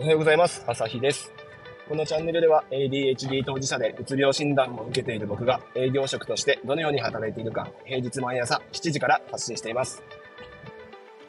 おはようございます。朝日です。このチャンネルでは ADHD 当事者でうつ病診断を受けている僕が営業職としてどのように働いているか平日毎朝7時から発信しています。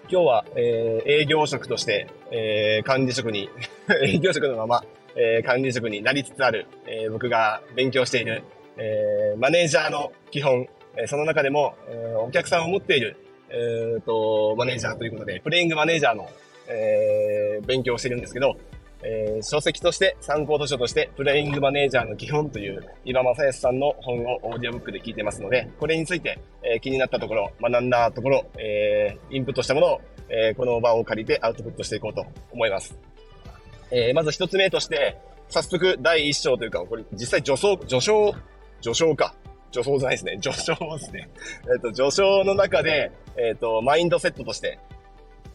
今日は、えー、営業職として、えー、管理職に 営業職のまま、えー、管理職になりつつある、え、僕が勉強している、え、マネージャーの基本、え、その中でも、え、お客さんを持っている、えー、と、マネージャーということで、プレイングマネージャーのえー、勉強してるんですけど、えー、書籍として参考図書としてプレイングマネージャーの基本という岩正康さんの本をオーディオブックで聞いてますので、これについて、えー、気になったところ、学んだところ、えー、インプットしたものを、えー、この場を借りてアウトプットしていこうと思います。えー、まず一つ目として、早速第一章というか、これ実際助走、助走、助走か。助走じゃないですね。助走ですね。えっ、と、助走の中で、えっ、ー、と、マインドセットとして、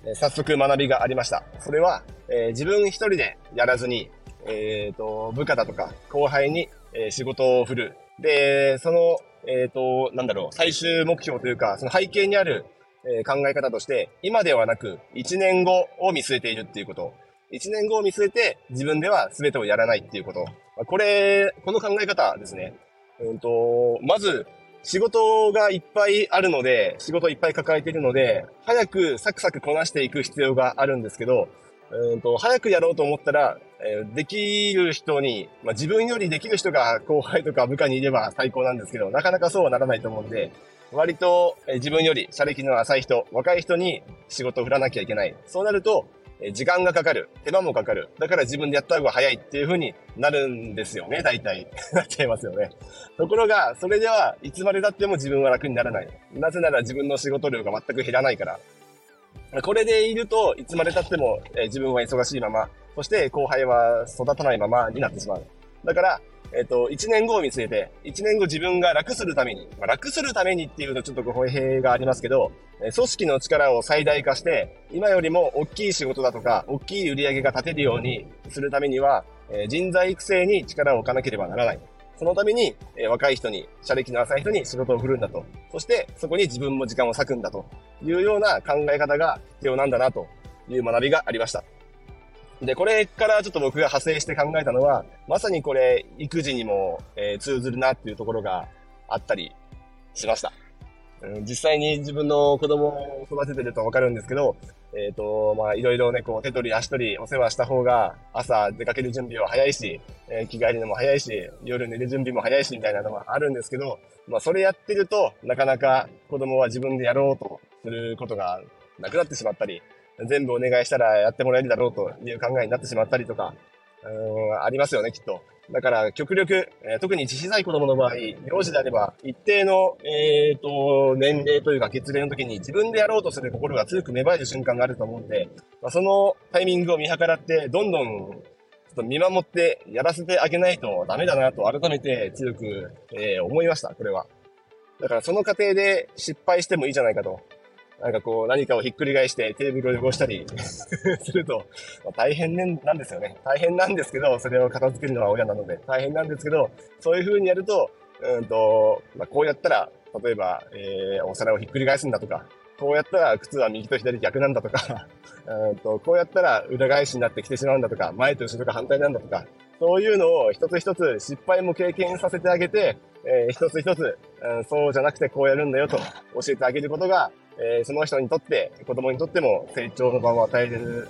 え早速学びがありました。それは、えー、自分一人でやらずに、えっ、ー、と、部下だとか後輩に、えー、仕事を振る。で、その、えっ、と、なんだろう、最終目標というか、その背景にある、え考え方として、今ではなく、1年後を見据えているっていうこと。1年後を見据えて、自分では全てをやらないっていうこと。これ、この考え方ですね。うんと、まず、仕事がいっぱいあるので、仕事いっぱい抱えているので、早くサクサクこなしていく必要があるんですけど、うんと早くやろうと思ったら、えー、できる人に、まあ、自分よりできる人が後輩とか部下にいれば最高なんですけど、なかなかそうはならないと思うんで、割と、えー、自分より社歴の浅い人、若い人に仕事を振らなきゃいけない。そうなると、時間がかかる。手間もかかる。だから自分でやった方が早いっていう風になるんですよね、大体。なっちゃいますよね。ところが、それではいつまで経っても自分は楽にならない。なぜなら自分の仕事量が全く減らないから。これでいると、いつまで経っても、え自分は忙しいまま、そして後輩は育たないままになってしまう。だから、えっ、と、1年後を見据えて、1年後自分が楽するために、まあ、楽するためにっていうとちょっと語弊がありますけど、組織の力を最大化して、今よりも大きい仕事だとか、大きい売り上げが立てるようにするためには、え人材育成に力を置かなければならない。そのために、え若い人に、社歴の浅い人に仕事を振るんだと。そして、そこに自分も時間を割くんだというような考え方が必要なんだなという学びがありました。で、これからちょっと僕が派生して考えたのは、まさにこれ、育児にも、えー、通ずるなっていうところがあったりしました。実際に自分の子供を育ててるとわかるんですけど、えっ、ー、と、まあ、いろいろね、こう、手取り足取りお世話した方が、朝出かける準備は早いし、えー、着替えるのも早いし、夜寝る準備も早いし、みたいなのがあるんですけど、まあ、それやってると、なかなか子供は自分でやろうとすることがなくなってしまったり、全部お願いしたらやってもらえるだろうという考えになってしまったりとか、うん、ありますよね、きっと。だから、極力、え、特に小さい子供の場合、幼児であれば、一定の、えっ、ー、と、年齢というか、血齢の時に自分でやろうとする心が強く芽生える瞬間があると思うんで、まあ、そのタイミングを見計らって、どんどん、ちょっと見守ってやらせてあげないとダメだなと改めて強く、えー、思いました、これは。だからその過程で失敗してもいいじゃないかと。なんかこう何かをひっくり返してテーブルを汚したり すると、ま、大変なんですよね。大変なんですけど、それを片付けるのは親なので大変なんですけど、そういう風にやると、うんと、まあ、こうやったら、例えば、えー、お皿をひっくり返すんだとか、こうやったら靴は右と左逆なんだとか、うんと、こうやったら裏返しになってきてしまうんだとか、前と後ろが反対なんだとか、そういうのを一つ一つ失敗も経験させてあげて、えー、一つ一つ、うん、そうじゃなくてこうやるんだよと教えてあげることが、えー、その人にとって、子供にとっても成長の場を与える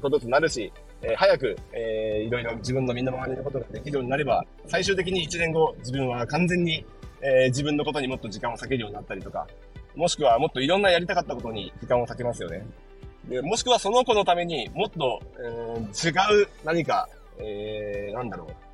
こととなるし、えー、早く、えー、いろいろ自分の身の回りのことができるようになれば、最終的に1年後、自分は完全に、えー、自分のことにもっと時間を割けるようになったりとか、もしくはもっといろんなやりたかったことに時間を割けますよね。でもしくはその子のためにもっと、えー、違う何か、えー、なんだろう。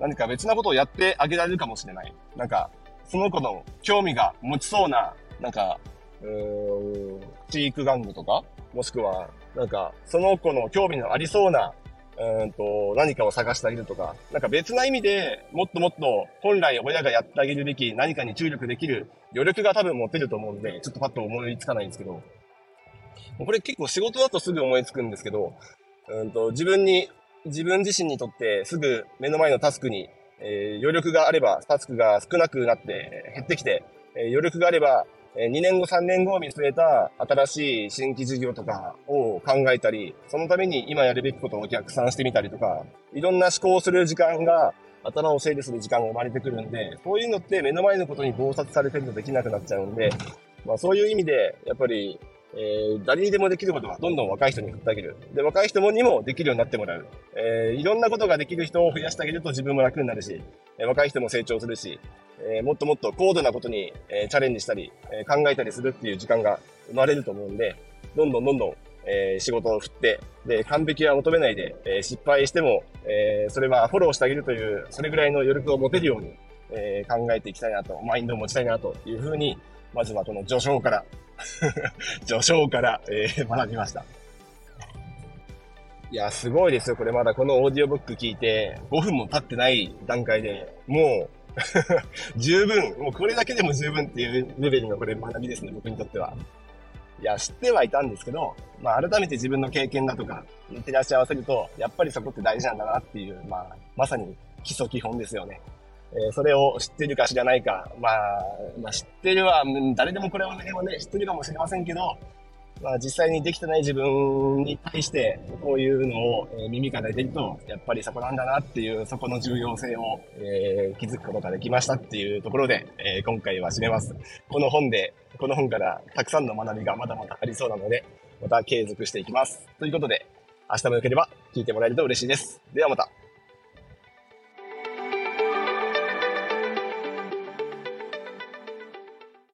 何か別なことをやってあげられるかもしれない。なんか、その子の興味が持ちそうな、なんか、うーん、チーク玩具とか、もしくは、なんか、その子の興味のありそうな、うんと、何かを探してあげるとか、なんか別な意味でもっともっと本来親がやってあげるべき何かに注力できる余力が多分持てると思うんで、ちょっとパッと思いつかないんですけど、これ結構仕事だとすぐ思いつくんですけど、うんと、自分に、自分自身にとってすぐ目の前のタスクに、えー、余力があれば、タスクが少なくなって減ってきて、えー、余力があればえ、2年後、3年後を見据えた新しい新規事業とかを考えたり、そのために今やるべきことを逆算してみたりとか、いろんな思考をする時間が、頭を整理する時間が生まれてくるんで、そういうのって目の前のことに暴殺されてるとできなくなっちゃうんで、まあそういう意味で、やっぱり、えー、誰にでもできることはどんどん若い人に振ってあげる。で、若い人にもできるようになってもらう。えー、いろんなことができる人を増やしてあげると自分も楽になるし、えー、若い人も成長するし、えー、もっともっと高度なことに、えー、チャレンジしたり、えー、考えたりするっていう時間が生まれると思うんで、どんどんどんどん、えー、仕事を振って、で、完璧は求めないで、えー、失敗しても、えー、それはフォローしてあげるという、それぐらいの余力を持てるように、えー、考えていきたいなと、マインドを持ちたいなというふうに、まずはこの序章から 序章から、えー、学びました。いや、すごいですよ。これまだこのオーディオブック聞いて、5分も経ってない段階で、もう 十分、もうこれだけでも十分っていうレベルのこれ学びですね、僕にとっては。いや、知ってはいたんですけど、まあ改めて自分の経験だとか、照らし合わせると、やっぱりそこって大事なんだなっていう、まあ、まさに基礎基本ですよね。えー、それを知ってるか知らないか、まあ、まあ、知ってるは、誰でもこれをね、知ってるかもしれませんけど、まあ、実際にできてない自分に対して、こういうのを、え耳から出ると、やっぱりそこなんだなっていう、そこの重要性を、えー、気づくことができましたっていうところで、えー、今回は締めます。この本で、この本からたくさんの学びがまだまだありそうなので、また継続していきます。ということで、明日も良ければ聞いてもらえると嬉しいです。ではまた。